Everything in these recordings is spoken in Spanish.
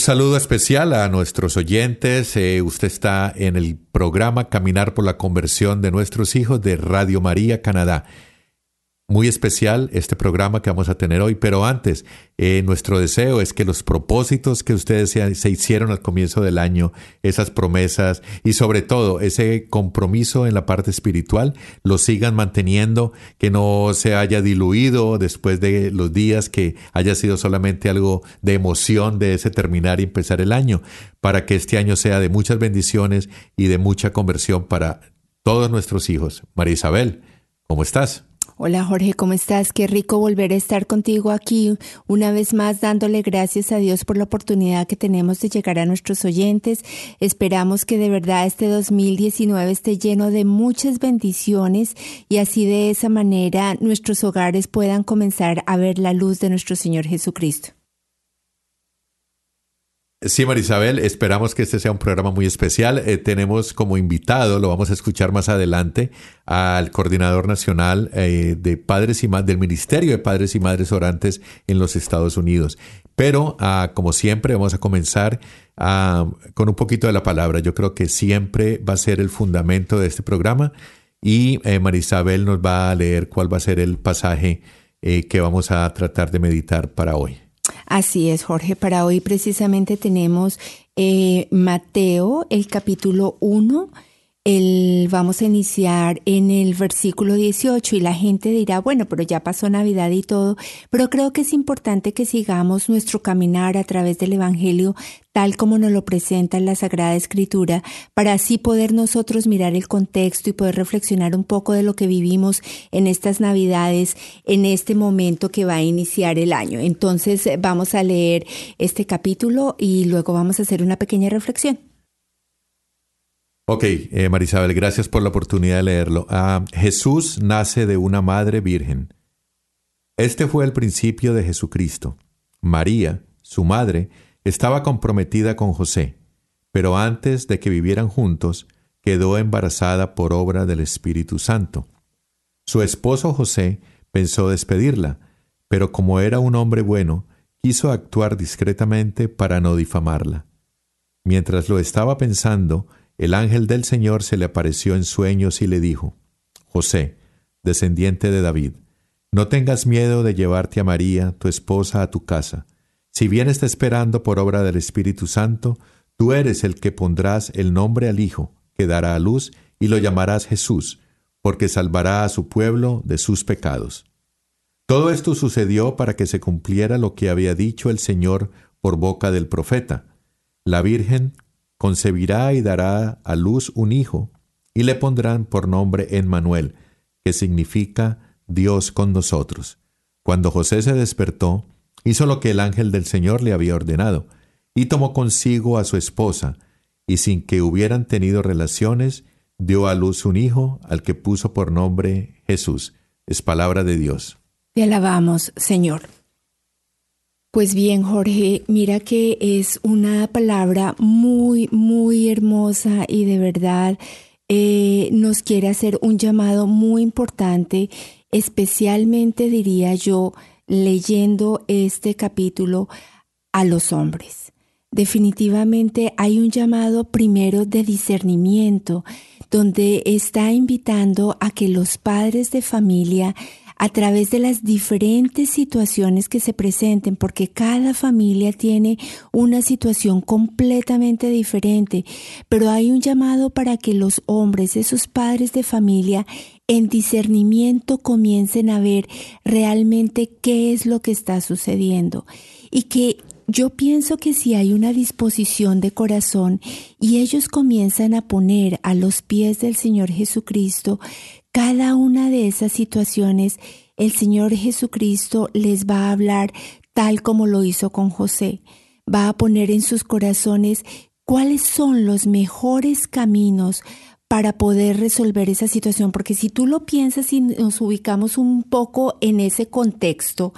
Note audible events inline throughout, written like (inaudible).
saludo especial a nuestros oyentes. Eh, usted está en el programa Caminar por la Conversión de nuestros hijos de Radio María Canadá. Muy especial este programa que vamos a tener hoy, pero antes, eh, nuestro deseo es que los propósitos que ustedes se, se hicieron al comienzo del año, esas promesas y sobre todo ese compromiso en la parte espiritual, lo sigan manteniendo, que no se haya diluido después de los días, que haya sido solamente algo de emoción de ese terminar y empezar el año, para que este año sea de muchas bendiciones y de mucha conversión para todos nuestros hijos. María Isabel, ¿cómo estás? Hola Jorge, ¿cómo estás? Qué rico volver a estar contigo aquí una vez más dándole gracias a Dios por la oportunidad que tenemos de llegar a nuestros oyentes. Esperamos que de verdad este 2019 esté lleno de muchas bendiciones y así de esa manera nuestros hogares puedan comenzar a ver la luz de nuestro Señor Jesucristo. Sí, Marisabel, esperamos que este sea un programa muy especial. Eh, tenemos como invitado, lo vamos a escuchar más adelante, al coordinador nacional eh, de padres y del Ministerio de Padres y Madres Orantes en los Estados Unidos. Pero, ah, como siempre, vamos a comenzar ah, con un poquito de la palabra. Yo creo que siempre va a ser el fundamento de este programa y eh, Marisabel nos va a leer cuál va a ser el pasaje eh, que vamos a tratar de meditar para hoy. Así es, Jorge. Para hoy precisamente tenemos eh, Mateo, el capítulo 1. Vamos a iniciar en el versículo 18 y la gente dirá, bueno, pero ya pasó Navidad y todo, pero creo que es importante que sigamos nuestro caminar a través del Evangelio tal como nos lo presenta la Sagrada Escritura, para así poder nosotros mirar el contexto y poder reflexionar un poco de lo que vivimos en estas Navidades, en este momento que va a iniciar el año. Entonces vamos a leer este capítulo y luego vamos a hacer una pequeña reflexión. Ok, eh, Marisabel, gracias por la oportunidad de leerlo. Ah, Jesús nace de una madre virgen. Este fue el principio de Jesucristo. María, su madre, estaba comprometida con José, pero antes de que vivieran juntos, quedó embarazada por obra del Espíritu Santo. Su esposo José pensó despedirla, pero como era un hombre bueno, quiso actuar discretamente para no difamarla. Mientras lo estaba pensando, el ángel del Señor se le apareció en sueños y le dijo, José, descendiente de David, no tengas miedo de llevarte a María, tu esposa, a tu casa. Si bien está esperando por obra del Espíritu Santo, tú eres el que pondrás el nombre al Hijo, que dará a luz, y lo llamarás Jesús, porque salvará a su pueblo de sus pecados. Todo esto sucedió para que se cumpliera lo que había dicho el Señor por boca del profeta. La Virgen concebirá y dará a luz un hijo, y le pondrán por nombre Emmanuel, que significa Dios con nosotros. Cuando José se despertó, hizo lo que el ángel del Señor le había ordenado, y tomó consigo a su esposa, y sin que hubieran tenido relaciones, dio a luz un hijo, al que puso por nombre Jesús. Es palabra de Dios. Te alabamos, Señor. Pues bien, Jorge, mira que es una palabra muy, muy hermosa y de verdad eh, nos quiere hacer un llamado muy importante, especialmente diría yo, leyendo este capítulo a los hombres. Definitivamente hay un llamado primero de discernimiento, donde está invitando a que los padres de familia a través de las diferentes situaciones que se presenten, porque cada familia tiene una situación completamente diferente, pero hay un llamado para que los hombres, esos padres de familia, en discernimiento comiencen a ver realmente qué es lo que está sucediendo. Y que yo pienso que si hay una disposición de corazón y ellos comienzan a poner a los pies del Señor Jesucristo cada una de esas situaciones, el Señor Jesucristo les va a hablar tal como lo hizo con José. Va a poner en sus corazones cuáles son los mejores caminos para poder resolver esa situación, porque si tú lo piensas y nos ubicamos un poco en ese contexto,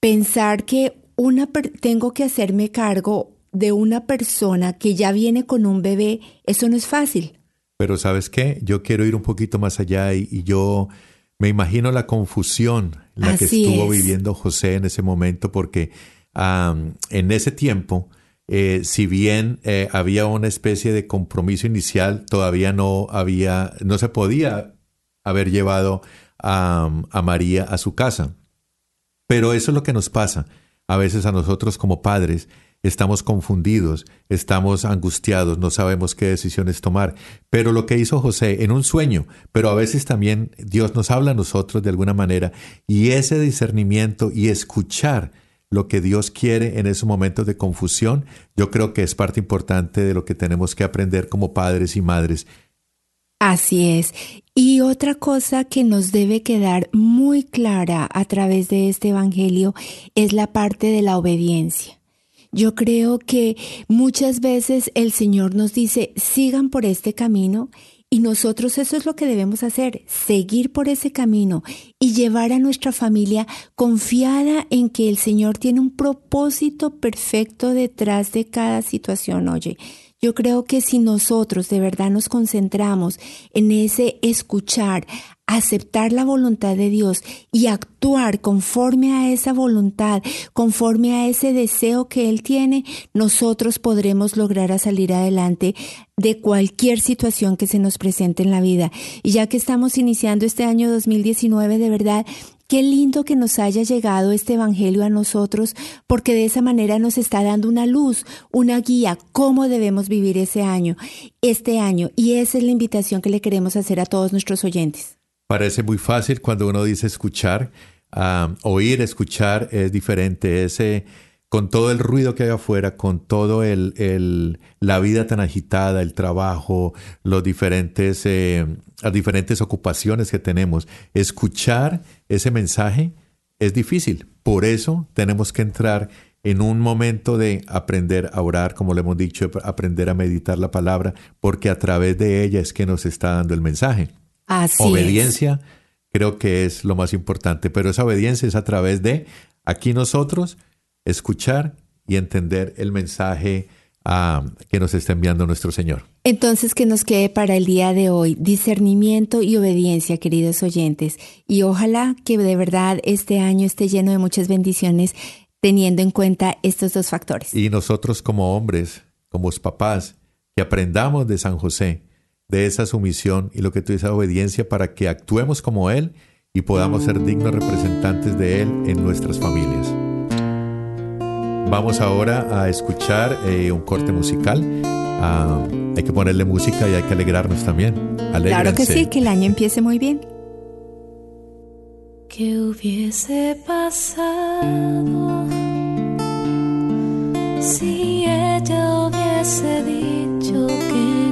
pensar que una tengo que hacerme cargo de una persona que ya viene con un bebé, eso no es fácil. Pero sabes qué, yo quiero ir un poquito más allá y, yo me imagino la confusión la que estuvo viviendo José en ese momento, porque en ese tiempo, eh, si bien eh, había una especie de compromiso inicial, todavía no había, no se podía haber llevado a, a María a su casa. Pero eso es lo que nos pasa a veces a nosotros como padres estamos confundidos, estamos angustiados, no sabemos qué decisiones tomar. Pero lo que hizo José en un sueño, pero a veces también Dios nos habla a nosotros de alguna manera y ese discernimiento y escuchar lo que Dios quiere en esos momentos de confusión, yo creo que es parte importante de lo que tenemos que aprender como padres y madres. Así es. Y otra cosa que nos debe quedar muy clara a través de este Evangelio es la parte de la obediencia. Yo creo que muchas veces el Señor nos dice, sigan por este camino y nosotros eso es lo que debemos hacer, seguir por ese camino y llevar a nuestra familia confiada en que el Señor tiene un propósito perfecto detrás de cada situación. Oye, yo creo que si nosotros de verdad nos concentramos en ese escuchar, aceptar la voluntad de Dios y actuar conforme a esa voluntad, conforme a ese deseo que Él tiene, nosotros podremos lograr salir adelante de cualquier situación que se nos presente en la vida. Y ya que estamos iniciando este año 2019, de verdad, Qué lindo que nos haya llegado este Evangelio a nosotros, porque de esa manera nos está dando una luz, una guía, cómo debemos vivir ese año, este año. Y esa es la invitación que le queremos hacer a todos nuestros oyentes. Parece muy fácil cuando uno dice escuchar, ah, oír, escuchar es diferente. Ese con todo el ruido que hay afuera, con todo el, la vida tan agitada, el trabajo, los diferentes, eh, las diferentes ocupaciones que tenemos, escuchar ese mensaje es difícil. Por eso tenemos que entrar en un momento de aprender a orar, como le hemos dicho, aprender a meditar la palabra, porque a través de ella es que nos está dando el mensaje. Así obediencia creo que es lo más importante, pero esa obediencia es a través de aquí nosotros escuchar y entender el mensaje ah, que nos está enviando nuestro Señor. Entonces, que nos quede para el día de hoy discernimiento y obediencia, queridos oyentes. Y ojalá que de verdad este año esté lleno de muchas bendiciones teniendo en cuenta estos dos factores. Y nosotros como hombres, como papás, que aprendamos de San José, de esa sumisión y lo que tú dices, obediencia, para que actuemos como Él y podamos ser dignos representantes de Él en nuestras familias. Vamos ahora a escuchar eh, un corte musical. Ah, hay que ponerle música y hay que alegrarnos también. Claro que sí, que el año empiece muy bien. ¿Qué hubiese pasado si ella hubiese dicho que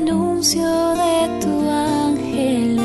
anuncio de tu ángel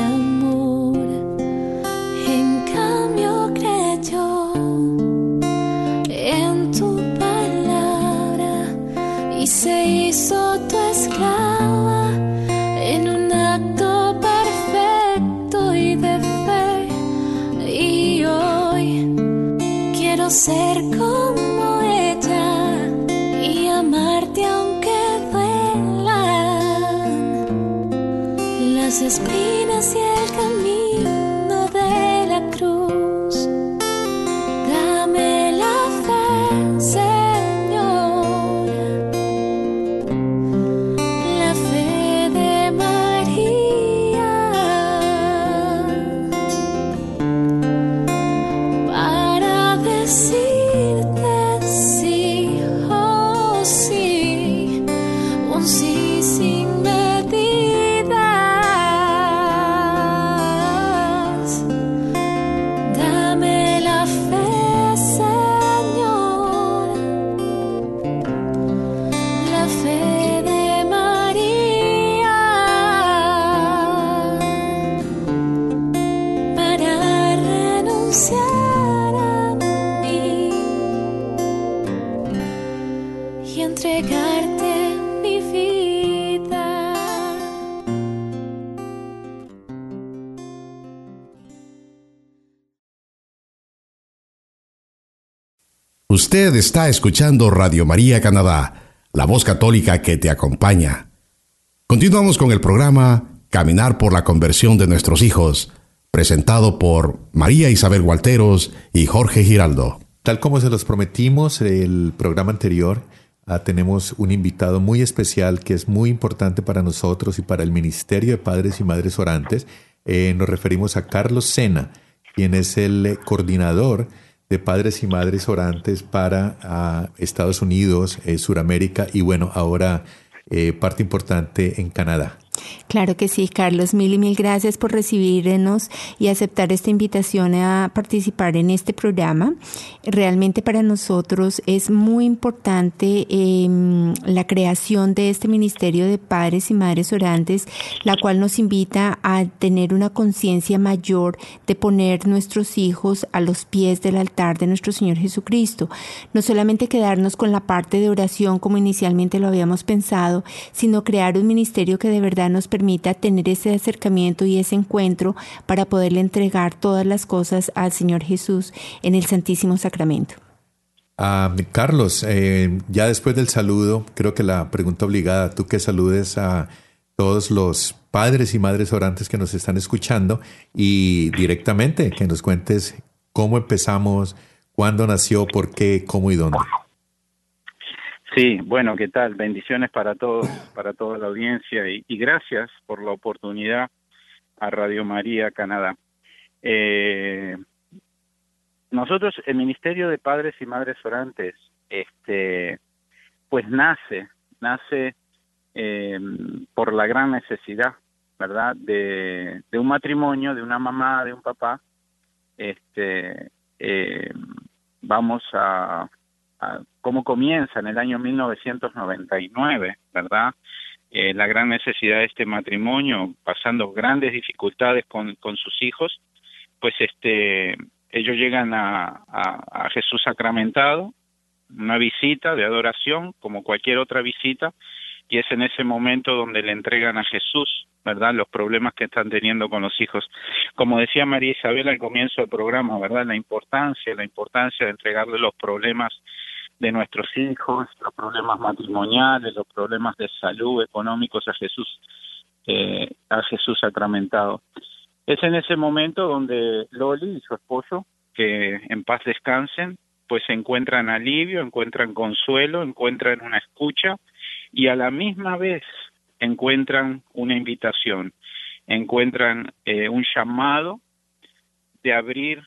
Usted está escuchando Radio María Canadá, la voz católica que te acompaña. Continuamos con el programa Caminar por la conversión de nuestros hijos, presentado por María Isabel Gualteros y Jorge Giraldo. Tal como se los prometimos el programa anterior, ah, tenemos un invitado muy especial que es muy importante para nosotros y para el Ministerio de Padres y Madres Orantes. Eh, nos referimos a Carlos Sena, quien es el coordinador de padres y madres orantes para ah, Estados Unidos, eh, Suramérica y bueno, ahora eh, parte importante en Canadá. Claro que sí, Carlos. Mil y mil gracias por recibirnos y aceptar esta invitación a participar en este programa. Realmente para nosotros es muy importante em, la creación de este Ministerio de Padres y Madres Orantes, la cual nos invita a tener una conciencia mayor de poner nuestros hijos a los pies del altar de nuestro Señor Jesucristo. No solamente quedarnos con la parte de oración como inicialmente lo habíamos pensado, sino crear un ministerio que de verdad nos permita tener ese acercamiento y ese encuentro para poderle entregar todas las cosas al Señor Jesús en el Santísimo Sacramento. Ah, Carlos, eh, ya después del saludo, creo que la pregunta obligada, tú que saludes a todos los padres y madres orantes que nos están escuchando y directamente que nos cuentes cómo empezamos, cuándo nació, por qué, cómo y dónde. Sí, bueno, ¿qué tal? Bendiciones para todos, para toda la audiencia y, gracias por la oportunidad a Radio María Canadá. Eh, nosotros, el Ministerio de Padres y Madres Orantes, este, pues nace, nace eh, por la gran necesidad, ¿verdad? De, de, un matrimonio, de una mamá, de un papá. Este, eh, vamos a cómo comienza en el año 1999, ¿verdad? Eh, la gran necesidad de este matrimonio, pasando grandes dificultades con, con sus hijos, pues este, ellos llegan a, a, Jesús sacramentado, una visita de adoración, como cualquier otra visita, y es en ese momento donde le entregan a Jesús, ¿verdad? Los problemas que están teniendo con los hijos. Como decía María Isabel al comienzo del programa, ¿verdad? La importancia, la importancia de entregarle los problemas de nuestros hijos, los problemas matrimoniales, los problemas de salud, económicos a Jesús, eh, a Jesús sacramentado. Es en ese momento donde Loli y su esposo, que en paz descansen, pues encuentran alivio, encuentran consuelo, encuentran una escucha y a la misma vez encuentran una invitación, encuentran eh, un llamado de abrir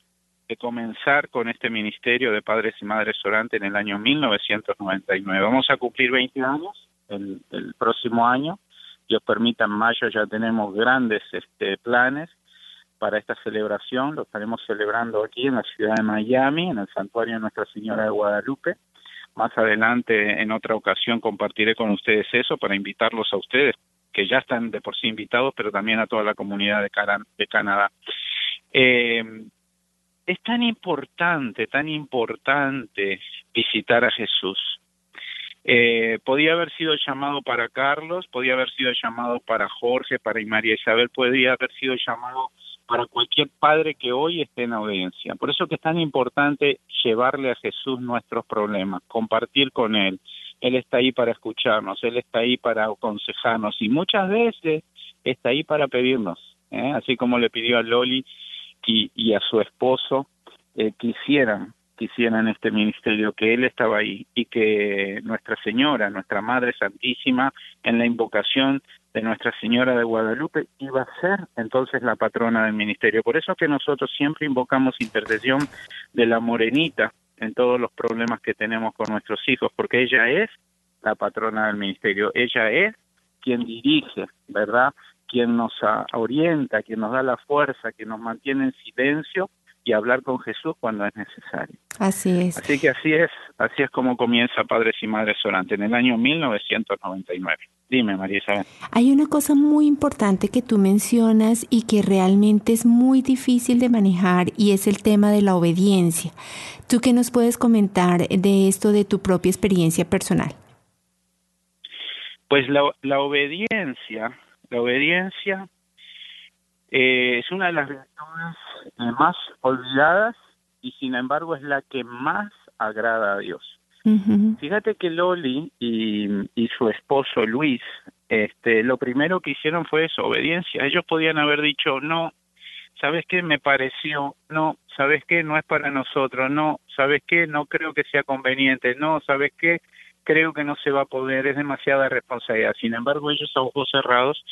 de comenzar con este ministerio de padres y madres orantes en el año 1999. Vamos a cumplir 20 años el, el próximo año. Dios permita, en mayo ya tenemos grandes este, planes para esta celebración. Lo estaremos celebrando aquí en la ciudad de Miami, en el santuario de Nuestra Señora de Guadalupe. Más adelante, en otra ocasión, compartiré con ustedes eso para invitarlos a ustedes, que ya están de por sí invitados, pero también a toda la comunidad de, Canadá. Eh, es tan importante, tan importante visitar a Jesús. Eh, podía haber sido llamado para Carlos, podía haber sido llamado para Jorge, para María Isabel, podía haber sido llamado para cualquier padre que hoy esté en audiencia. Por eso que es tan importante llevarle a Jesús nuestros problemas, compartir con Él. Él está ahí para escucharnos, Él está ahí para aconsejarnos y muchas veces está ahí para pedirnos, ¿eh? así como le pidió a Loli y, a su esposo eh, quisieran quisieran este ministerio, que él estaba ahí y que Nuestra Señora, nuestra Madre Santísima, en la invocación de Nuestra Señora de Guadalupe, iba a ser entonces la patrona del ministerio. Por eso que nosotros siempre invocamos intercesión de la morenita en todos los problemas que tenemos con nuestros hijos, porque ella es la patrona del ministerio, ella es quien dirige, ¿verdad? quien nos orienta, quien nos da la fuerza, quien nos mantiene en silencio y hablar con Jesús cuando es necesario. Así es. Así que así es, así es como comienza Padres y Madres Orantes en el año 1999. Dime, María Isabel. Hay una cosa muy importante que tú mencionas y que realmente es muy difícil de manejar y es el tema de la obediencia. ¿Tú qué nos puedes comentar de esto de tu propia experiencia personal? Pues la, la obediencia, la obediencia eh, es una de las virtudes eh, más olvidadas y sin embargo es la que más agrada a Dios. Fíjate que Loli y, y, su esposo Luis, este, lo primero que hicieron fue eso, obediencia. Ellos podían haber dicho, no, ¿sabes qué? Me pareció, no, ¿sabes qué? No es para nosotros, no, ¿sabes qué? No creo que sea conveniente, no, ¿sabes qué? Creo que no se va a poder, es demasiada responsabilidad. Sin embargo, ellos a ojos cerrados,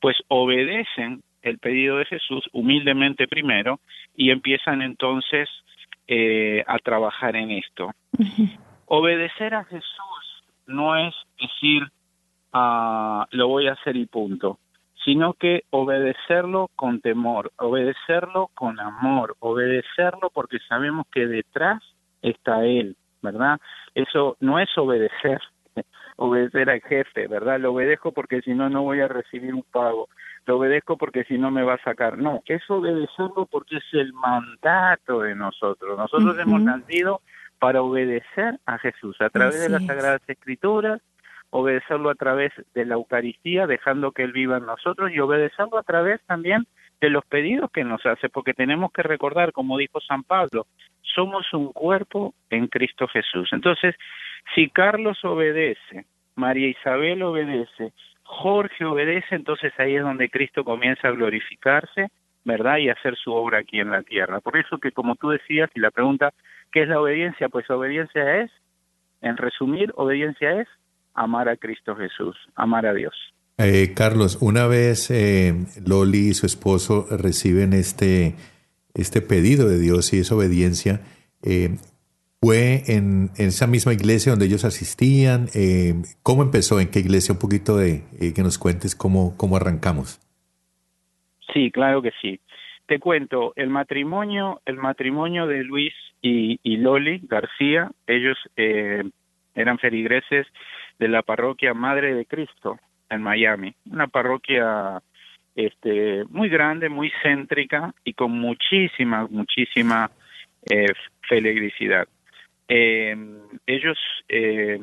pues obedecen el pedido de Jesús humildemente primero y empiezan entonces eh, a trabajar en esto. Obedecer a Jesús no es decir, ah, lo voy a hacer y punto sino que obedecerlo con temor, obedecerlo con amor, obedecerlo porque sabemos que detrás está Él, ¿verdad? Eso no es obedecer, (laughs) obedecer al jefe, ¿verdad? Lo obedezco porque si no, no voy a recibir un pago, lo obedezco porque si no me va a sacar, no, es obedecerlo porque es el mandato de nosotros, nosotros hemos nacido para obedecer a Jesús a través de las Sagradas Escrituras, obedecerlo a través de la Eucaristía, dejando que Él viva en nosotros y obedecerlo a través también de los pedidos que nos hace, porque tenemos que recordar, como dijo San Pablo, somos un cuerpo en Cristo Jesús. Entonces, si Carlos obedece, María Isabel obedece, Jorge obedece, entonces ahí es donde Cristo comienza a glorificarse, ¿verdad? Y hacer su obra aquí en la tierra. Por eso que, como tú decías, y la pregunta, ¿qué es la obediencia? Pues obediencia es, en resumir, obediencia es amar a Cristo Jesús, amar a Dios. Eh, Carlos, una vez eh, Loli y su esposo reciben este, este pedido de Dios y esa obediencia, eh, ¿fue en, esa misma iglesia donde ellos asistían? ¿Cómo empezó? ¿En qué iglesia? Un poquito de que nos cuentes cómo, cómo arrancamos. Sí, claro que sí. Te cuento, el matrimonio, el matrimonio de Luis y, Loli García, ellos eran feligreses de la parroquia Madre de Cristo en Miami, una parroquia este muy grande, muy céntrica y con muchísima, muchísima eh, feligresidad. Eh, ellos, eh,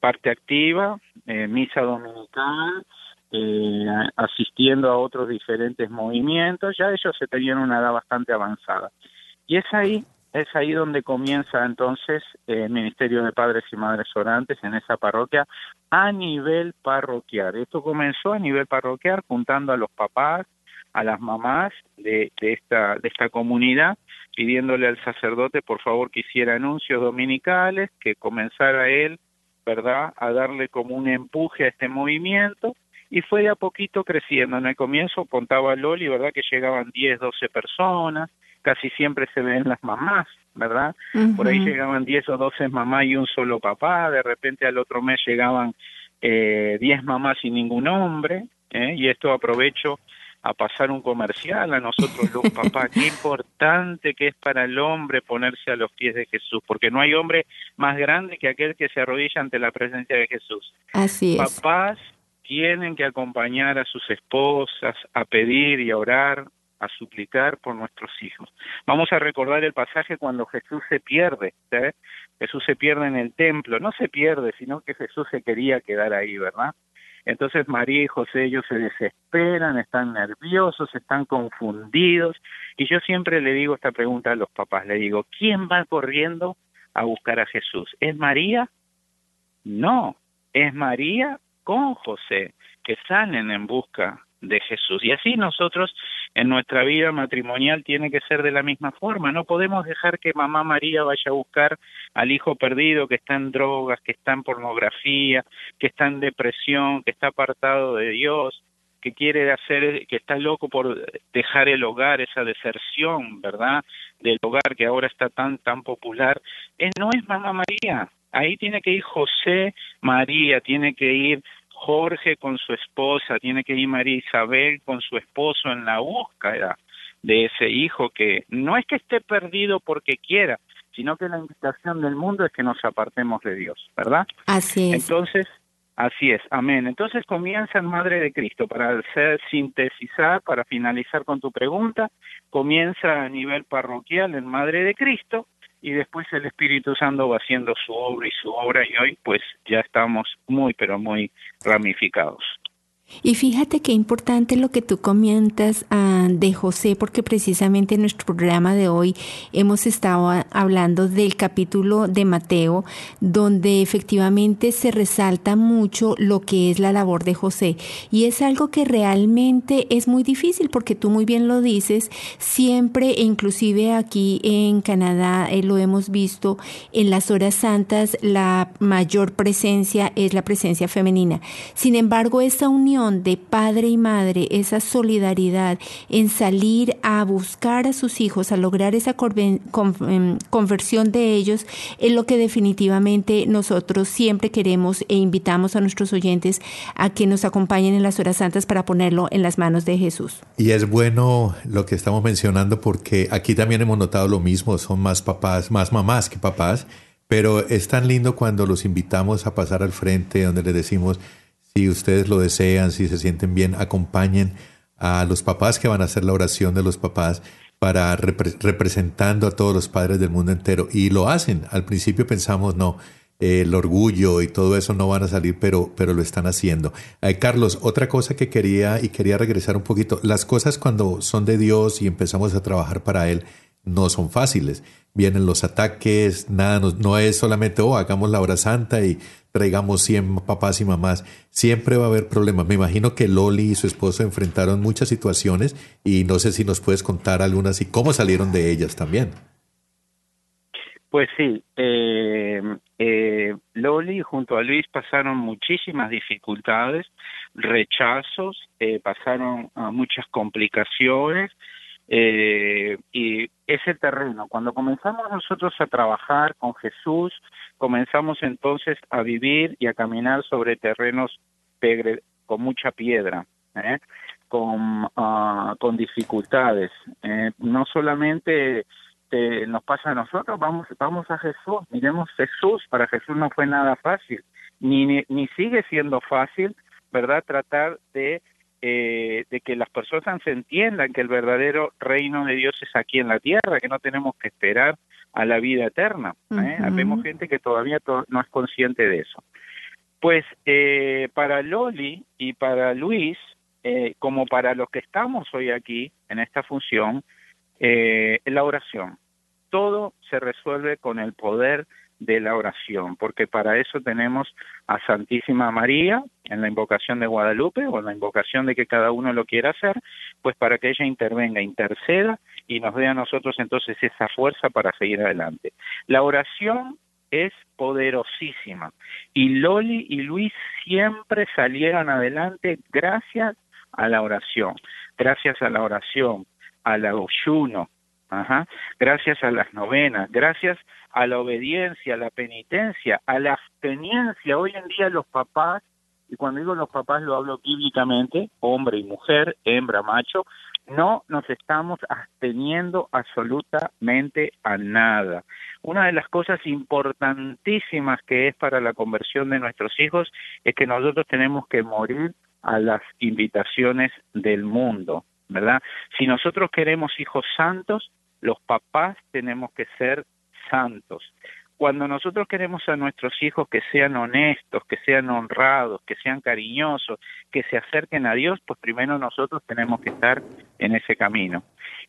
parte activa, eh, misa dominical, eh, asistiendo a otros diferentes movimientos, ya ellos se tenían una edad bastante avanzada. Y es ahí es ahí donde comienza entonces el Ministerio de Padres y Madres Orantes en esa parroquia a nivel parroquial. Esto comenzó a nivel parroquial juntando a los papás, a las mamás de, de, esta, de esta comunidad, pidiéndole al sacerdote por favor que hiciera anuncios dominicales, que comenzara él, ¿verdad?, a darle como un empuje a este movimiento y fue de a poquito creciendo. En el comienzo contaba Loli, ¿verdad?, que llegaban 10, 12 personas, casi siempre se ven las mamás, ¿verdad? Por ahí llegaban 10 o 12 mamás y un solo papá, de repente al otro mes llegaban eh, 10 mamás y ningún hombre, ¿eh? y esto aprovecho a pasar un comercial a nosotros los (laughs) papás, qué importante que es para el hombre ponerse a los pies de Jesús, porque no hay hombre más grande que aquel que se arrodilla ante la presencia de Jesús. Así es. Papás tienen que acompañar a sus esposas a pedir y a orar a suplicar por nuestros hijos. Vamos a recordar el pasaje cuando Jesús se pierde, ¿sabes? Jesús se pierde en el templo, no se pierde, sino que Jesús se quería quedar ahí, ¿verdad? Entonces María y José ellos se desesperan, están nerviosos, están confundidos y yo siempre le digo esta pregunta a los papás, le digo, ¿quién va corriendo a buscar a Jesús? ¿Es María? No, es María con José que salen en busca de Jesús. Y así nosotros en nuestra vida matrimonial tiene que ser de la misma forma. No podemos dejar que mamá María vaya a buscar al hijo perdido que está en drogas, que está en pornografía, que está en depresión, que está apartado de Dios, que quiere hacer, que está loco por dejar el hogar, esa deserción, ¿verdad? Del hogar que ahora está tan, tan popular. Eh, no es mamá María. Ahí tiene que ir José María, tiene que ir Jorge con su esposa, tiene que ir María Isabel con su esposo en la búsqueda de ese hijo que no es que esté perdido porque quiera, sino que la invitación del mundo es que nos apartemos de Dios, ¿verdad? Así es. Entonces, así es, amén. Entonces comienza en Madre de Cristo, para hacer sintetizar, para finalizar con tu pregunta, comienza a nivel parroquial en Madre de Cristo, y después el Espíritu Santo va haciendo su obra y su obra y hoy pues ya estamos muy pero muy ramificados. Y fíjate qué importante lo que tú comentas ah, de José, porque precisamente en nuestro programa de hoy hemos estado hablando del capítulo de Mateo, donde efectivamente se resalta mucho lo que es la labor de José. Y es algo que realmente es muy difícil, porque tú muy bien lo dices, siempre, e inclusive aquí en Canadá eh, lo hemos visto, en las horas santas la mayor presencia es la presencia femenina. Sin embargo, esta unión de padre y madre, esa solidaridad en salir a buscar a sus hijos, a lograr esa em, conversión de ellos, es lo que definitivamente nosotros siempre queremos e invitamos a nuestros oyentes a que nos acompañen en las horas santas para ponerlo en las manos de Jesús. Y es bueno lo que estamos mencionando porque aquí también hemos notado lo mismo, son más papás, más mamás que papás, pero es tan lindo cuando los invitamos a pasar al frente, donde les decimos, si ustedes lo desean, si se sienten bien, acompañen a los papás que van a hacer la oración de los papás para representando a todos los padres del mundo entero. Y lo hacen. Al principio pensamos, no, el orgullo y todo eso no van a salir, pero, pero lo están haciendo. Eh, Carlos, otra cosa que quería y quería regresar un poquito, las cosas cuando son de Dios y empezamos a trabajar para Él no son fáciles. Vienen los ataques, nada, no, no es solamente, oh, hagamos la hora santa y traigamos 100 papás y mamás, siempre va a haber problemas. Me imagino que Loli y su esposo enfrentaron muchas situaciones y no sé si nos puedes contar algunas y cómo salieron de ellas también. Pues sí, eh, eh, Loli junto a Luis pasaron muchísimas dificultades, rechazos, eh, pasaron muchas complicaciones, eh, y ese terreno, cuando comenzamos nosotros a trabajar con Jesús, comenzamos entonces a vivir y a caminar sobre terrenos con mucha piedra, ¿eh? con, uh, con dificultades. Eh, no solamente nos pasa a nosotros, vamos, vamos a Jesús, miremos Jesús, para Jesús no fue nada fácil, ni, ni, ni sigue siendo fácil, ¿verdad? Tratar de eh, de que las personas se entiendan que el verdadero reino de Dios es aquí en la tierra, que no tenemos que esperar a la vida eterna. ¿eh? Vemos gente que todavía no es consciente de eso. Pues eh, para Loli y para Luis, eh, como para los que estamos hoy aquí en esta función, la oración. Todo se resuelve con el poder de la oración, porque para eso tenemos a Santísima María en la invocación de Guadalupe o en la invocación de que cada uno lo quiera hacer, pues para que ella intervenga, interceda y nos dé a nosotros entonces esa fuerza para seguir adelante. La oración es poderosísima y Loli y Luis siempre salieron adelante gracias a la oración, gracias a la oración, al ayuno, Ajá. Gracias a las novenas, gracias a la obediencia, a la penitencia, a la absteniencia. Hoy en día los papás, y cuando digo los papás lo hablo bíblicamente, hombre y mujer, hembra, macho, no nos estamos absteniendo absolutamente a nada. Una de las cosas importantísimas que es para la conversión de nuestros hijos es que nosotros tenemos que morir a las invitaciones del mundo, ¿verdad? Si nosotros queremos hijos santos, los papás tenemos que ser santos. Cuando nosotros queremos a nuestros hijos que sean honestos, que sean honrados, que sean cariñosos, que se acerquen a Dios, pues primero nosotros tenemos que estar en ese camino.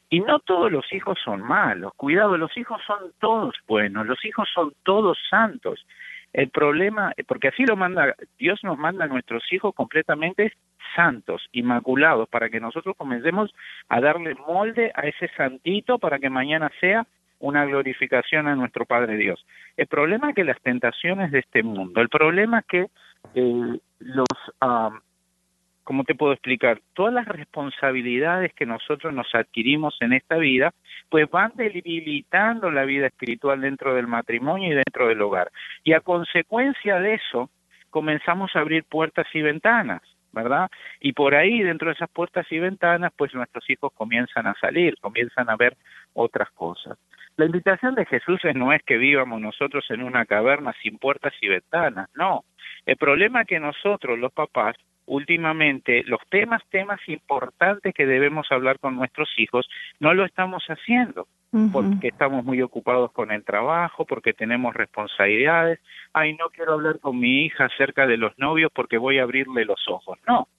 Y no todos los hijos son malos, cuidado, los hijos son todos buenos, los hijos son todos santos. El problema, porque así lo manda, Dios nos manda a nuestros hijos completamente santos, inmaculados, para que nosotros comencemos a darle molde a ese santito para que mañana sea una glorificación a nuestro Padre Dios. El problema es que las tentaciones de este mundo, el problema es que eh, los, um, ¿cómo te puedo explicar? Todas las responsabilidades que nosotros nos adquirimos en esta vida, pues van debilitando la vida espiritual dentro del matrimonio y dentro del hogar. Y a consecuencia de eso, comenzamos a abrir puertas y ventanas. ¿Verdad? Y por ahí, dentro de esas puertas y ventanas, pues nuestros hijos comienzan a salir, comienzan a ver otras cosas. La invitación de Jesús no es que vivamos nosotros en una caverna sin puertas y ventanas, no. El problema es que nosotros, los papás, últimamente los temas, temas importantes que debemos hablar con nuestros hijos, no lo estamos haciendo porque estamos muy ocupados con el trabajo, porque tenemos responsabilidades. Ay, no quiero hablar con mi hija acerca de los novios porque voy a abrirle los ojos. No,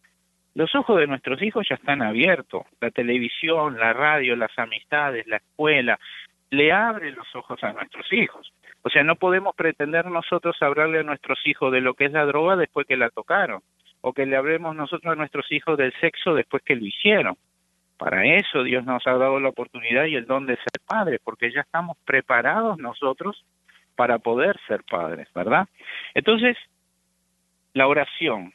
los ojos de nuestros hijos ya están abiertos. La televisión, la radio, las amistades, la escuela, le abre los ojos a nuestros hijos. O sea, no podemos pretender nosotros hablarle a nuestros hijos de lo que es la droga después que la tocaron, o que le hablemos nosotros a nuestros hijos del sexo después que lo hicieron. Para eso Dios nos ha dado la oportunidad y el don de ser padres, porque ya estamos preparados nosotros para poder ser padres, ¿verdad? Entonces, la oración,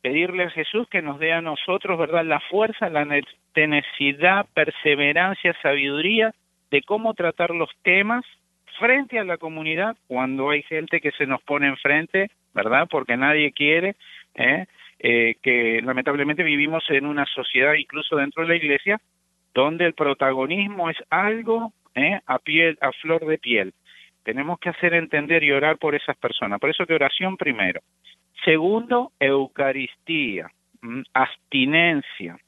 pedirle a Jesús que nos dé a nosotros, ¿verdad? La fuerza, la tenacidad, perseverancia, sabiduría de cómo tratar los temas frente a la comunidad cuando hay gente que se nos pone enfrente, ¿verdad? Porque nadie quiere, ¿eh? Eh, que lamentablemente vivimos en una sociedad, incluso dentro de la iglesia, donde el protagonismo es algo ¿eh? a piel, a flor de piel. Tenemos que hacer entender y orar por esas personas. Por eso que oración primero. Segundo, Eucaristía, abstinencia,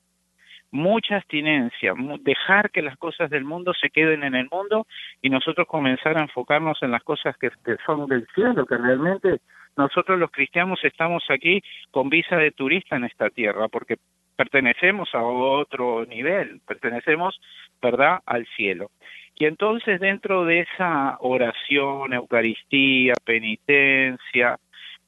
mucha abstinencia, dejar que las cosas del mundo se queden en el mundo y nosotros comenzar a enfocarnos en las cosas que son del cielo, que realmente nosotros los cristianos estamos aquí con visa de turista en esta tierra, porque pertenecemos a otro nivel, pertenecemos, ¿verdad?, al cielo. Y entonces dentro de esa oración, Eucaristía, penitencia,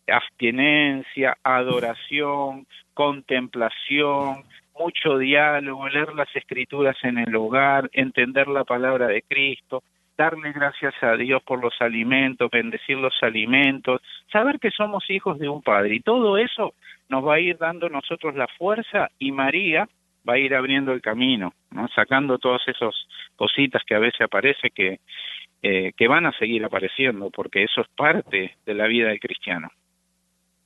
abstinencia, adoración, contemplación, mucho diálogo, leer las escrituras en el hogar, entender la palabra de Cristo, darle gracias a Dios por los alimentos, bendecir los alimentos, saber que somos hijos de un Padre. Y todo eso nos va a ir dando nosotros la fuerza y María va a ir abriendo el camino, ¿no? sacando todas esas cositas que a veces aparece que, eh, que van a seguir apareciendo, porque eso es parte de la vida del cristiano.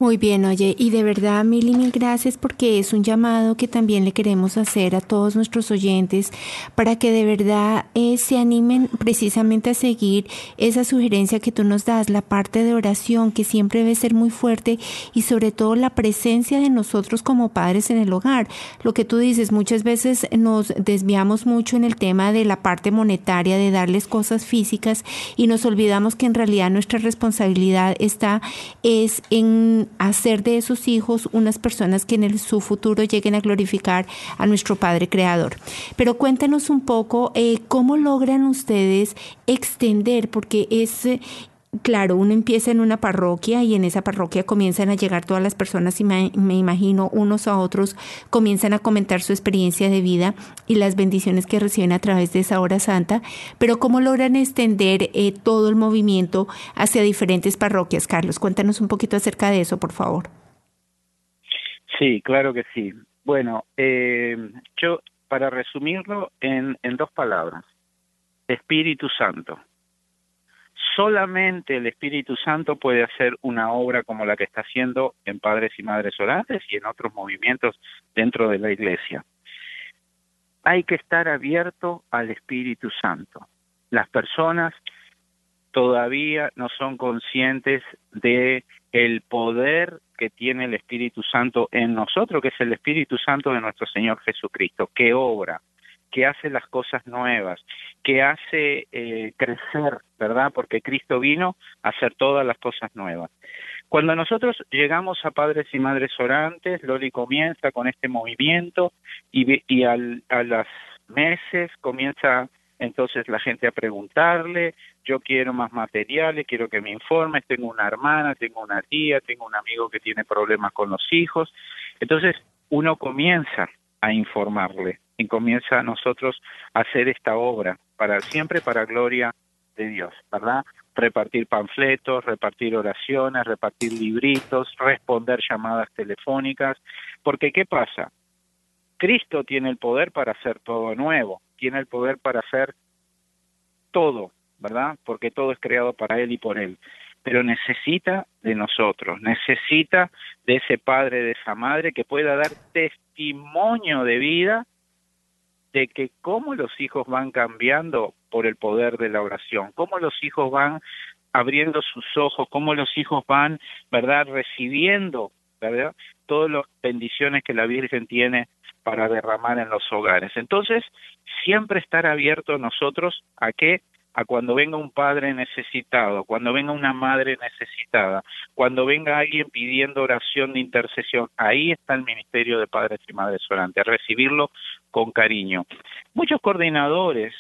Muy bien, oye, y de verdad mil y mil gracias porque es un llamado que también le queremos hacer a todos nuestros oyentes para que de verdad eh, se animen precisamente a seguir esa sugerencia que tú nos das, la parte de oración que siempre debe ser muy fuerte y sobre todo la presencia de nosotros como padres en el hogar. Lo que tú dices, muchas veces nos desviamos mucho en el tema de la parte monetaria, de darles cosas físicas y nos olvidamos que en realidad nuestra responsabilidad está es en hacer de esos hijos unas personas que en su futuro lleguen a glorificar a nuestro Padre Creador. Pero cuéntanos un poco eh, cómo logran ustedes extender, porque es claro, uno empieza en una parroquia y en esa parroquia comienzan a llegar todas las personas y me, imagino unos a otros comienzan a comentar su experiencia de vida y las bendiciones que reciben a través de esa hora santa, pero ¿cómo logran extender eh, todo el movimiento hacia diferentes parroquias? Carlos, cuéntanos un poquito acerca de eso, por favor. Sí, claro que sí. Bueno, eh, yo para resumirlo en dos palabras, Espíritu Santo solamente el Espíritu Santo puede hacer una obra como la que está haciendo en Padres y Madres Orantes y en otros movimientos dentro de la Iglesia. Hay que estar abierto al Espíritu Santo. Las personas todavía no son conscientes de el poder que tiene el Espíritu Santo en nosotros, que es el Espíritu Santo de nuestro Señor Jesucristo, que obra, que hace las cosas nuevas, que hace eh, crecer, ¿verdad? Porque Cristo vino a hacer todas las cosas nuevas. Cuando nosotros llegamos a Padres y Madres Orantes, Loli comienza con este movimiento y, al, a los meses comienza entonces la gente a preguntarle, yo quiero más materiales, quiero que me informes, tengo una hermana, tengo una tía, tengo un amigo que tiene problemas con los hijos. Entonces uno comienza a informarle y comienza a nosotros a hacer esta obra para siempre para gloria de Dios, ¿verdad? Repartir panfletos, repartir oraciones, repartir libritos, responder llamadas telefónicas, porque ¿qué pasa? Cristo tiene el poder para hacer todo nuevo, tiene el poder para hacer todo, ¿verdad? Porque todo es creado para Él y por Él. Pero necesita de nosotros, necesita de ese padre, de esa madre que pueda dar testimonio de vida de que cómo los hijos van cambiando por el poder de la oración, cómo los hijos van abriendo sus ojos, cómo los hijos van, ¿verdad?, recibiendo ¿verdad? Todas las bendiciones que la Virgen tiene para derramar en los hogares. Entonces, siempre estar abierto nosotros a que a cuando venga un padre necesitado, cuando venga una madre necesitada, cuando venga alguien pidiendo oración de intercesión, ahí está el ministerio de padres y madres orantes, a recibirlo con cariño. Muchos coordinadores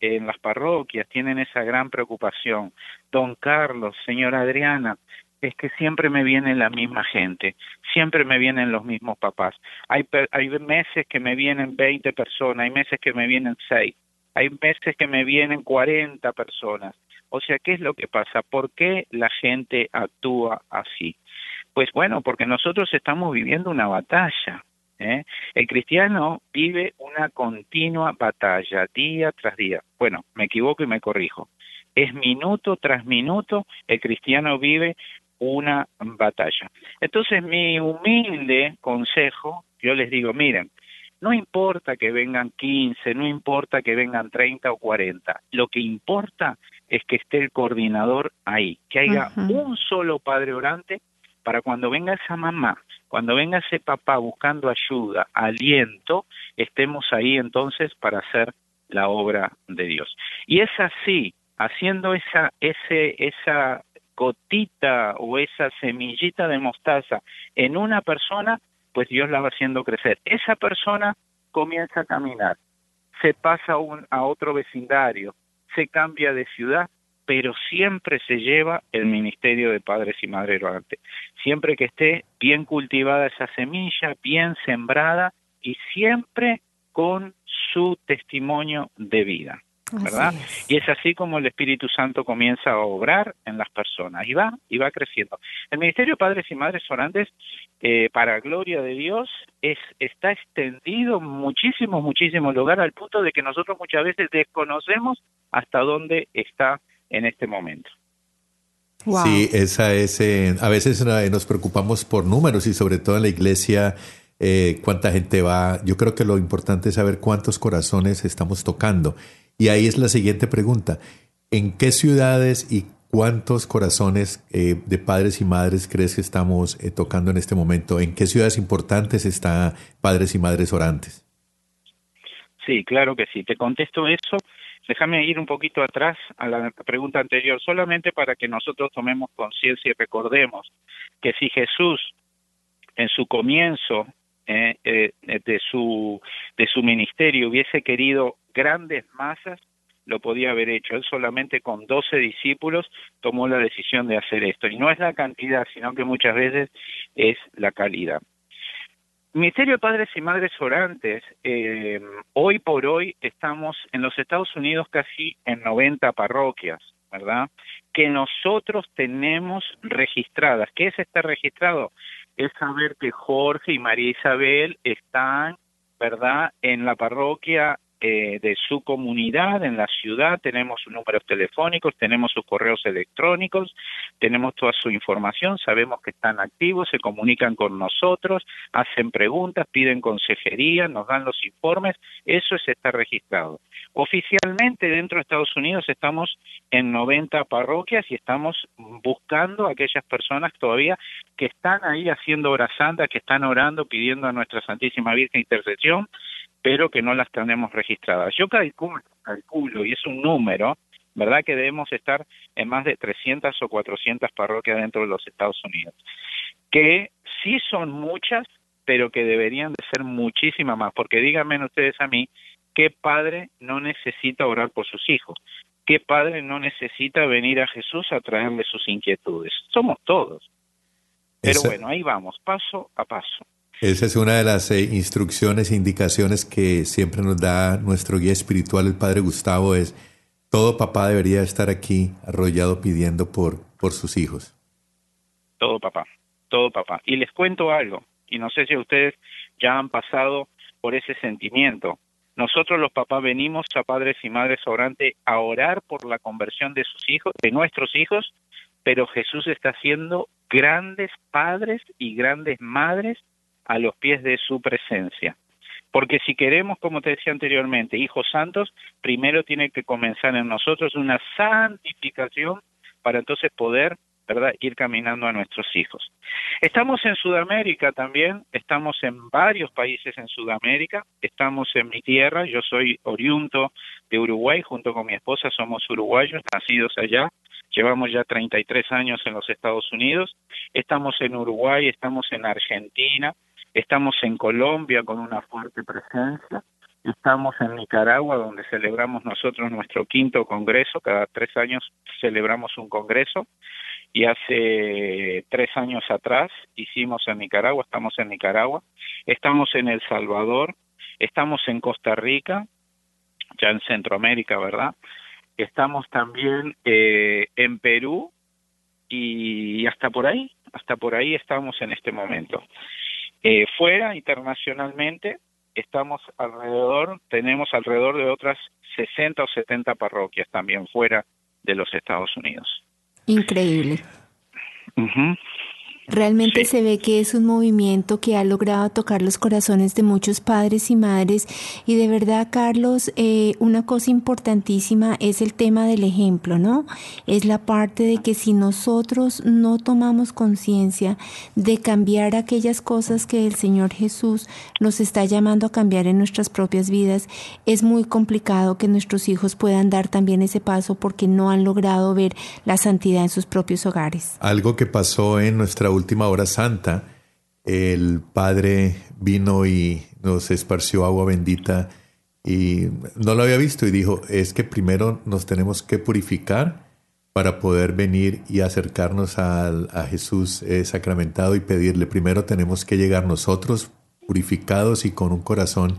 en las parroquias tienen esa gran preocupación. Don Carlos, señora Adriana, es que siempre me viene la misma gente, siempre me vienen los mismos papás. Hay, hay meses que me vienen 20 personas, hay meses que me vienen 6, hay meses que me vienen 40 personas. O sea, ¿qué es lo que pasa? ¿Por qué la gente actúa así? Pues bueno, porque nosotros estamos viviendo una batalla. ¿eh? El cristiano vive una continua batalla, día tras día. Bueno, me equivoco y me corrijo. Es minuto tras minuto, el cristiano vive una batalla. Entonces mi humilde consejo, yo les digo, miren, no importa que vengan 15, no importa que vengan 30 o 40, lo que importa es que esté el coordinador ahí, que haya un solo padre orante para cuando venga esa mamá, cuando venga ese papá buscando ayuda, aliento, estemos ahí entonces para hacer la obra de Dios. Y es así, haciendo esa, ese, esa gotita o esa semillita de mostaza en una persona, pues Dios la va haciendo crecer. Esa persona comienza a caminar, se pasa un, a otro vecindario, se cambia de ciudad, pero siempre se lleva el ministerio de padres y madres orante. Siempre que esté bien cultivada esa semilla, bien sembrada y siempre con su testimonio de vida. ¿Verdad? Y es así como el Espíritu Santo comienza a obrar en las personas y va y va creciendo. El ministerio de padres y madres orantes, eh, para gloria de Dios, es está extendido muchísimo, muchísimo lugar al punto de que nosotros muchas veces desconocemos hasta dónde está en este momento. Sí, esa es. Eh, a veces eh, nos preocupamos por números y sobre todo en la iglesia. cuánta gente va. Yo creo que lo importante es saber cuántos corazones estamos tocando. Y ahí es la siguiente pregunta. ¿En qué ciudades y cuántos corazones eh, de padres y madres crees que estamos eh, tocando en este momento? ¿En qué ciudades importantes están padres y madres orantes? Sí, claro que sí. Te contesto eso. Déjame ir un poquito atrás a la pregunta anterior, solamente para que nosotros tomemos conciencia y recordemos que si Jesús en su comienzo eh, de su de su ministerio hubiese querido grandes masas, lo podía haber hecho. Él solamente con 12 discípulos tomó la decisión de hacer esto. Y no es la cantidad, sino que muchas veces es la calidad. Ministerio de Padres y Madres Orantes, eh, hoy por hoy estamos en los Estados Unidos casi en 90 parroquias, ¿verdad? Que nosotros tenemos registradas. ¿Qué es estar registrado? Es saber que Jorge y María Isabel están, ¿verdad?, en la parroquia eh, de su comunidad en la ciudad, tenemos sus números telefónicos, tenemos sus correos electrónicos, tenemos toda su información, sabemos que están activos, se comunican con nosotros, hacen preguntas, piden consejería, nos dan los informes, eso es estar registrado. Oficialmente dentro de Estados Unidos estamos en 90 parroquias y estamos buscando a aquellas personas todavía que están ahí haciendo hora santa, que están orando, pidiendo a nuestra Santísima Virgen intercesión pero que no las tenemos registradas. Yo calculo, calculo, y es un número, ¿verdad? Que debemos estar en más de 300 o 400 parroquias dentro de los Estados Unidos, que sí son muchas, pero que deberían de ser muchísimas más, porque díganme ustedes a mí, ¿qué padre no necesita orar por sus hijos? ¿Qué padre no necesita venir a Jesús a traerle sus inquietudes? Somos todos. Pero bueno, ahí vamos, paso a paso. Esa es una de las eh, instrucciones e indicaciones que siempre nos da nuestro guía espiritual, el Padre Gustavo, es todo papá debería estar aquí arrollado pidiendo por, por sus hijos. Todo papá, todo papá. Y les cuento algo, y no sé si ustedes ya han pasado por ese sentimiento. Nosotros los papás venimos a padres y madres orantes a orar por la conversión de sus hijos, de nuestros hijos, pero Jesús está haciendo grandes padres y grandes madres a los pies de su presencia. Porque si queremos, como te decía anteriormente, hijos santos, primero tiene que comenzar en nosotros una santificación para entonces poder ¿verdad? Ir caminando a nuestros hijos. Estamos en Sudamérica también, estamos en varios países en Sudamérica, estamos en mi tierra, yo soy oriundo de Uruguay, junto con mi esposa somos uruguayos, nacidos allá, llevamos ya 33 años en los Estados Unidos, estamos en Uruguay, estamos en Argentina, estamos en Colombia con una fuerte presencia, Estamos en Nicaragua, donde celebramos nosotros nuestro quinto congreso. Cada tres años celebramos un congreso. Y hace tres años atrás hicimos en Nicaragua, estamos en Nicaragua. Estamos en El Salvador. Estamos en Costa Rica, ya en Centroamérica, ¿verdad? Estamos también eh, en Perú y hasta por ahí, hasta por ahí estamos en este momento. Eh, fuera, internacionalmente, estamos alrededor, tenemos alrededor de otras 60 o 70 parroquias también fuera de los Estados Unidos. Increíble. Realmente se ve que es un movimiento que ha logrado tocar los corazones de muchos padres y madres y de verdad, Carlos, eh, una cosa importantísima es el tema del ejemplo, ¿no? Es la parte de que si nosotros no tomamos conciencia de cambiar aquellas cosas que el Señor Jesús nos está llamando a cambiar en nuestras propias vidas, es muy complicado que nuestros hijos puedan dar también ese paso porque no han logrado ver la santidad en sus propios hogares. Algo que pasó en nuestra última hora santa, el Padre vino y nos esparció agua bendita y no lo había visto y dijo, es que primero nos tenemos que purificar para poder venir y acercarnos a, Jesús eh, sacramentado y pedirle. Primero tenemos que llegar nosotros purificados y con un corazón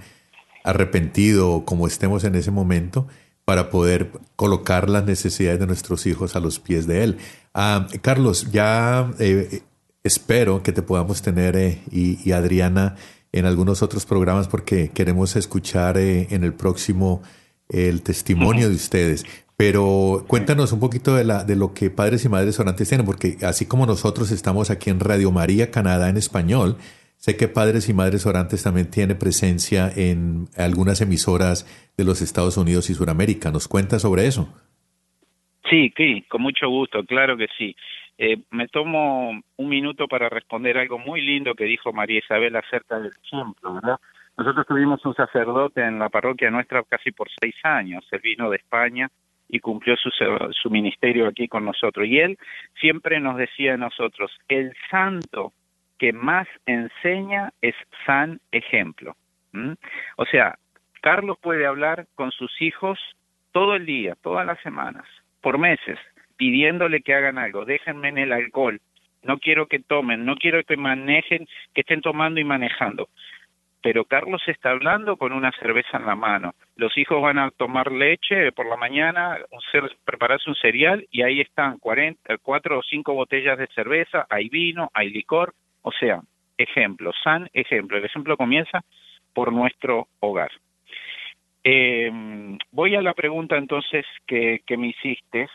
arrepentido como estemos en ese momento para poder colocar las necesidades de nuestros hijos a los pies de Él. Ah, Carlos, ya eh, espero que te podamos tener eh, y, Adriana en algunos otros programas porque queremos escuchar eh, en el próximo el testimonio de ustedes. Pero cuéntanos un poquito de, la, de lo que padres y madres orantes tienen, porque así como nosotros estamos aquí en Radio María Canadá en español, sé que padres y madres orantes también tiene presencia en algunas emisoras de los Estados Unidos y Sudamérica. ¿Nos cuenta sobre eso? Sí, sí, con mucho gusto, claro que sí. Eh, me tomo un minuto para responder algo muy lindo que dijo María Isabel acerca del ejemplo, ¿verdad? Nosotros tuvimos un sacerdote en la parroquia nuestra casi por seis años. Él vino de España y cumplió su, su ministerio aquí con nosotros. Y él siempre nos decía a nosotros, el santo que más enseña es san ejemplo. O sea, Carlos puede hablar con sus hijos todo el día, todas las semanas, por meses, pidiéndole que hagan algo, déjenme en el alcohol, no quiero que tomen, no quiero que manejen, que estén tomando y manejando. Pero Carlos está hablando con una cerveza en la mano. Los hijos van a tomar leche por la mañana, prepararse un cereal y ahí están cuarenta, cuatro o cinco botellas de cerveza, hay vino, hay licor. O sea, ejemplo, san ejemplo. El ejemplo comienza por nuestro hogar. Eh, voy a la pregunta entonces que, que me hiciste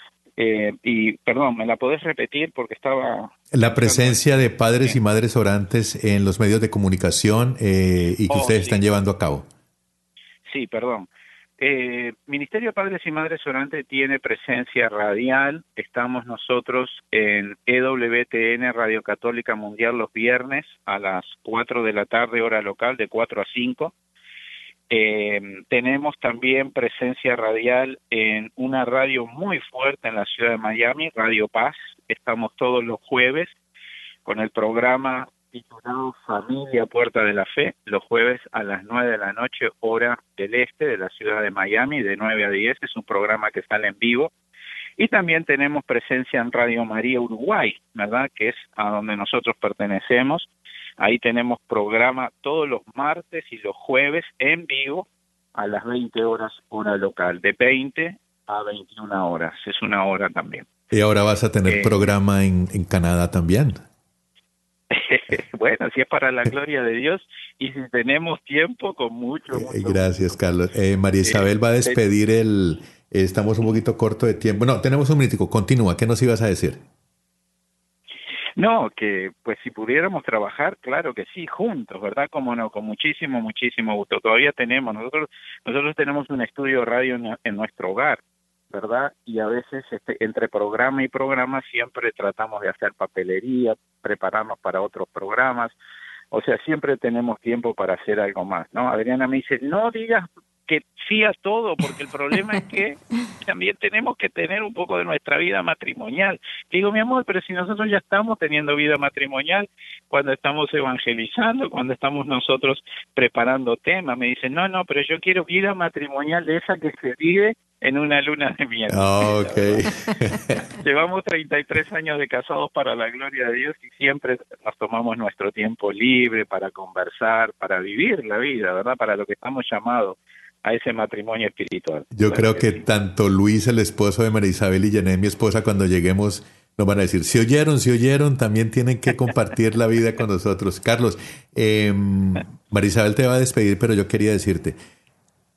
eh, y perdón, ¿me la podés repetir? Porque estaba... La presencia de padres y madres orantes en los medios de comunicación eh, y que oh, ustedes están llevando a cabo. Sí, perdón. Eh, Ministerio de Padres y Madres Orantes tiene presencia radial. Estamos nosotros en EWTN Radio Católica Mundial los viernes a las 4 de la tarde, hora local, de 4 a 5. Eh, tenemos también presencia radial en una radio muy fuerte en la ciudad de Miami, Radio Paz. Estamos todos los jueves con el programa titulado Familia Puerta de la Fe, los jueves a las 9 de la noche, hora del este de la ciudad de Miami, de 9 a 10. Es un programa que sale en vivo. Y también tenemos presencia en Radio María Uruguay, ¿verdad? Que es a donde nosotros pertenecemos Ahí tenemos programa todos los martes y los jueves en vivo a las 20 horas hora local, de 20 a 21 horas, es una hora también. Y ahora vas a tener eh, programa en, Canadá también. (laughs) bueno, si es para la gloria de Dios y si tenemos tiempo, con mucho. Eh, gracias, Carlos. Eh, María Isabel va a despedir el... Estamos un poquito corto de tiempo. No, tenemos un minutico. Continúa. ¿Qué nos ibas a decir? No, que pues si pudiéramos trabajar, claro que sí, juntos, ¿verdad? Como no, con muchísimo, muchísimo gusto. Todavía tenemos, nosotros, nosotros tenemos un estudio radio en, nuestro hogar ¿verdad? Y a veces este, entre programa y programa siempre tratamos de hacer papelería, prepararnos para otros programas, o sea, siempre tenemos tiempo para hacer algo más, ¿no? Adriana me dice, no digas que sí a todo, porque el problema es que (laughs) también tenemos que tener un poco de nuestra vida matrimonial. digo, mi amor, pero si nosotros ya estamos teniendo vida matrimonial, cuando estamos evangelizando, cuando estamos nosotros preparando temas, me dicen, no, no, pero yo quiero vida matrimonial de esa que se vive en una luna de miel. Ah, ok. (laughs) Llevamos 33 años de casados para la gloria de Dios y siempre nos tomamos nuestro tiempo libre para conversar, para vivir la vida, ¿verdad? Para lo que estamos llamados a ese matrimonio espiritual. Yo creo que, tanto Luis, el esposo de María Isabel, y Janet, mi esposa, cuando lleguemos, nos van a decir, si oyeron, si oyeron, también tienen que compartir la vida con nosotros. Carlos, eh, María Isabel te va a despedir, pero yo quería decirte,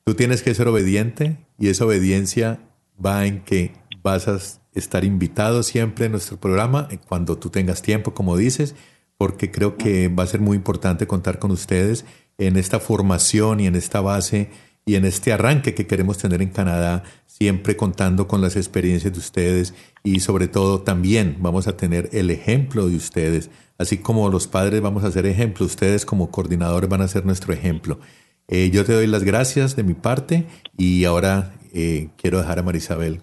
tú tienes que ser obediente y esa obediencia va en que vas a estar invitado siempre en nuestro programa eh, cuando tú tengas tiempo, como dices, porque creo que va a ser muy importante contar con ustedes en esta formación y en esta base y en este arranque que queremos tener en Canadá, siempre contando con las experiencias de ustedes y sobre todo también vamos a tener el ejemplo de ustedes. Así como los padres vamos a ser ejemplo, ustedes como coordinadores van a ser nuestro ejemplo. Eh, yo te doy las gracias de mi parte y ahora eh, quiero dejar a Marisabel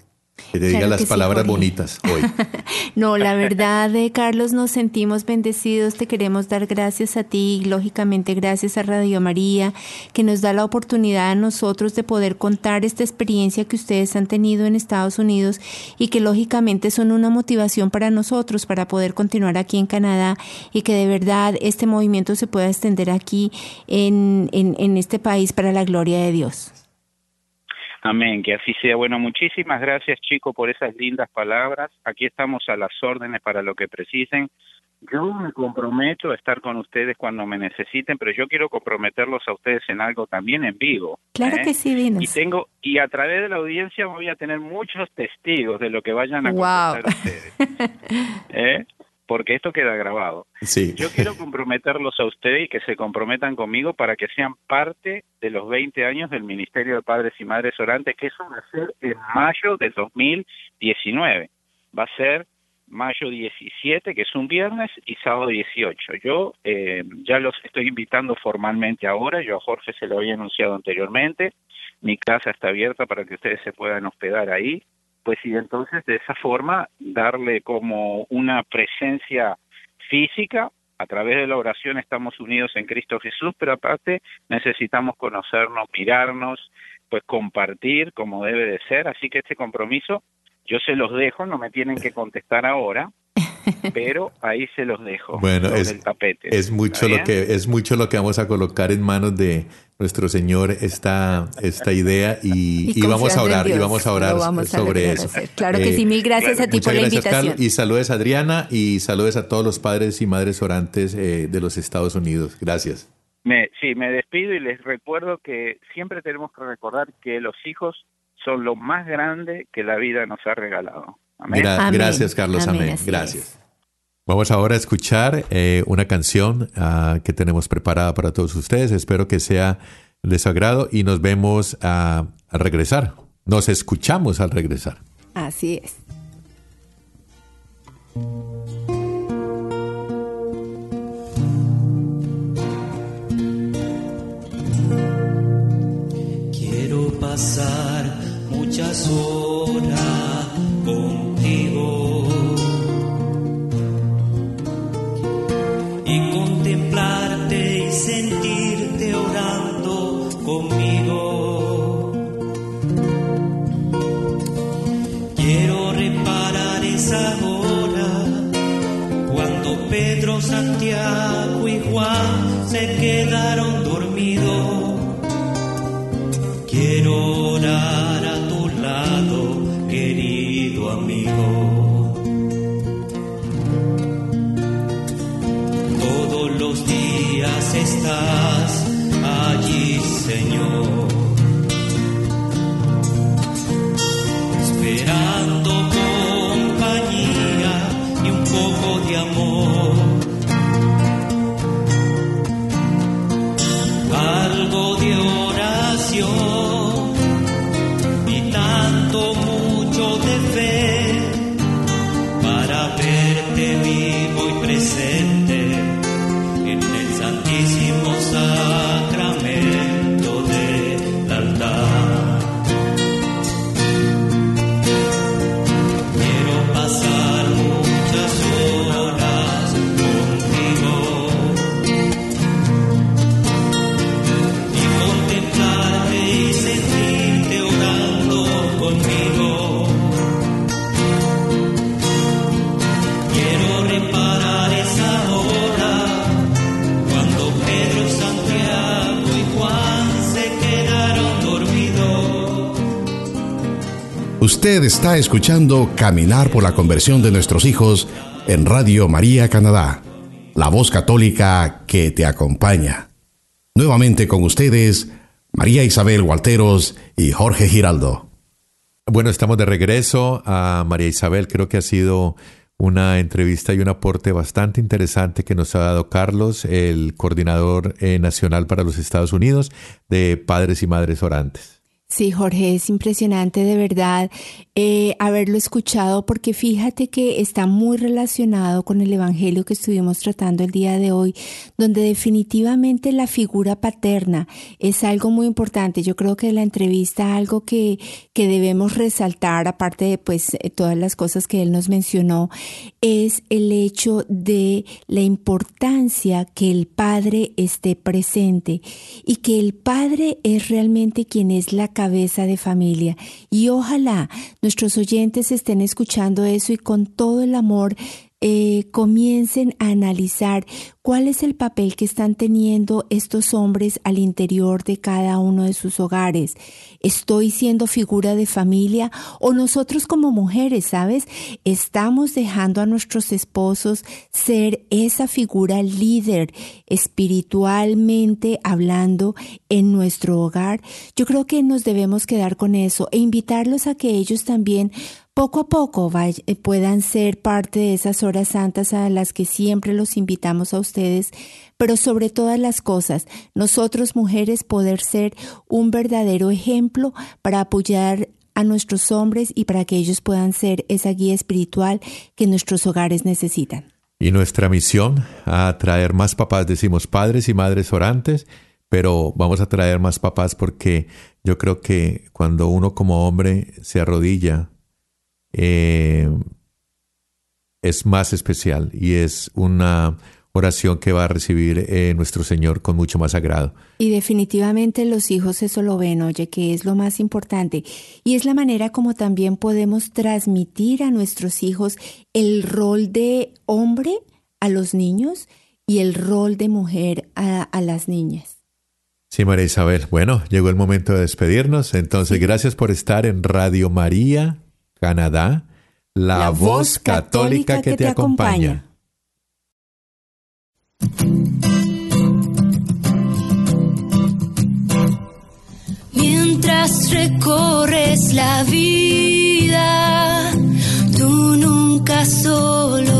que te diga las palabras bonitas hoy. (laughs) no, la verdad, de Carlos, nos sentimos bendecidos. Te queremos dar gracias a ti, lógicamente gracias a Radio María, que nos da la oportunidad a nosotros de poder contar esta experiencia que ustedes han tenido en Estados Unidos y que lógicamente son una motivación para nosotros para poder continuar aquí en Canadá y que de verdad este movimiento se pueda extender aquí en, en, en este país para la gloria de Dios. Amén, que así sea. Bueno, muchísimas gracias chicos por esas lindas palabras. Aquí estamos a las órdenes para lo que precisen. Yo me comprometo a estar con ustedes cuando me necesiten, pero yo quiero comprometerlos a ustedes en algo también en vivo. Claro ¿eh? que sí, dinos. Y tengo y a través de la audiencia voy a tener muchos testigos de lo que vayan a wow. ustedes. (laughs) ¿Eh? Porque esto queda grabado. Sí. Yo quiero comprometerlos a ustedes y que se comprometan conmigo para que sean parte de los 20 años del Ministerio de Padres y Madres Orantes, que eso va a ser en mayo de 2019. Va a ser mayo 17, que es un viernes, y sábado 18. Yo eh, ya los estoy invitando formalmente ahora, yo a Jorge se lo había anunciado anteriormente, mi casa está abierta para que ustedes se puedan hospedar ahí, pues y entonces de esa forma darle como una presencia física a través de la oración estamos unidos en Cristo Jesús, pero aparte necesitamos conocernos, mirarnos, pues compartir como debe de ser, así que este compromiso yo se los dejo, no me tienen que contestar ahora, (laughs) pero ahí se los dejo bueno, es, el tapete. Es mucho lo que es mucho lo que vamos a colocar en manos de nuestro Señor esta esta idea y, Y y vamos a orar y vamos a orar lo vamos a sobre eso. Claro que sí, mil gracias a ti muchas por la gracias, invitación. Carlos, y saludes a Adriana y saludes a todos los padres y madres orantes eh, de los Estados Unidos. Gracias. Me, sí, me despido y les recuerdo que siempre tenemos que recordar que los hijos son lo más grande que la vida nos ha regalado. Amén. Gra- Amén. Gracias, Carlos. Amén, Gracias. Vamos ahora a escuchar eh, una canción ah, que tenemos preparada para todos ustedes. Espero que sea de su agrado y nos vemos ah, al regresar. Nos escuchamos al regresar. Así es. Quiero pasar muchas horas Santiago y Juan se quedaron dormidos. Quiero orar a tu lado, querido amigo. Todos los días estás allí, Señor. Esperando compañía y un poco de amor. Usted está escuchando Caminar por la conversión de nuestros hijos en Radio María Canadá, la voz católica que te acompaña. Nuevamente con ustedes, María Isabel Walteros y Jorge Giraldo. Bueno, estamos de regreso a María Isabel. Creo que ha sido una entrevista y un aporte bastante interesante que nos ha dado Carlos, el coordinador eh, nacional para los Estados Unidos de Padres y Madres Orantes. Sí, Jorge, es impresionante de verdad eh, haberlo escuchado porque fíjate que está muy relacionado con el Evangelio que estuvimos tratando el día de hoy, donde definitivamente la figura paterna es algo muy importante. Yo creo que la entrevista algo que, que debemos resaltar, aparte de pues eh, todas las cosas que él nos mencionó, es el hecho de la importancia que el Padre esté presente y que el Padre es realmente quien es la cabeza de familia. Y ojalá nuestros oyentes estén escuchando eso y con todo el amor eh, comiencen a analizar cuál es el papel que están teniendo estos hombres al interior de cada uno de sus hogares. ¿Estoy siendo figura de familia o nosotros como mujeres, sabes? Estamos dejando a nuestros esposos ser esa figura líder espiritualmente hablando en nuestro hogar. Yo creo que nos debemos quedar con eso e invitarlos a que ellos también poco a poco eh, puedan ser parte de esas horas santas a las que siempre los invitamos a ustedes, pero sobre todas las cosas, nosotros mujeres poder ser un verdadero ejemplo para apoyar a nuestros hombres y para que ellos puedan ser esa guía espiritual que nuestros hogares necesitan. Y nuestra misión a traer más papás, decimos padres y madres orantes, pero vamos a traer más papás porque yo creo que cuando uno como hombre se arrodilla eh, es más especial y es una oración que va a recibir eh, nuestro Señor con mucho más agrado. Y definitivamente los hijos eso lo ven, oye, que es lo más importante. Y es la manera como también podemos transmitir a nuestros hijos el rol de hombre a los niños y el rol de mujer a, a las niñas. Sí, María Isabel. Bueno, llegó el momento de despedirnos. Entonces, gracias por estar en Radio María Canadá, la, voz católica, que, te acompaña. Mientras recorres la vida, tú nunca solo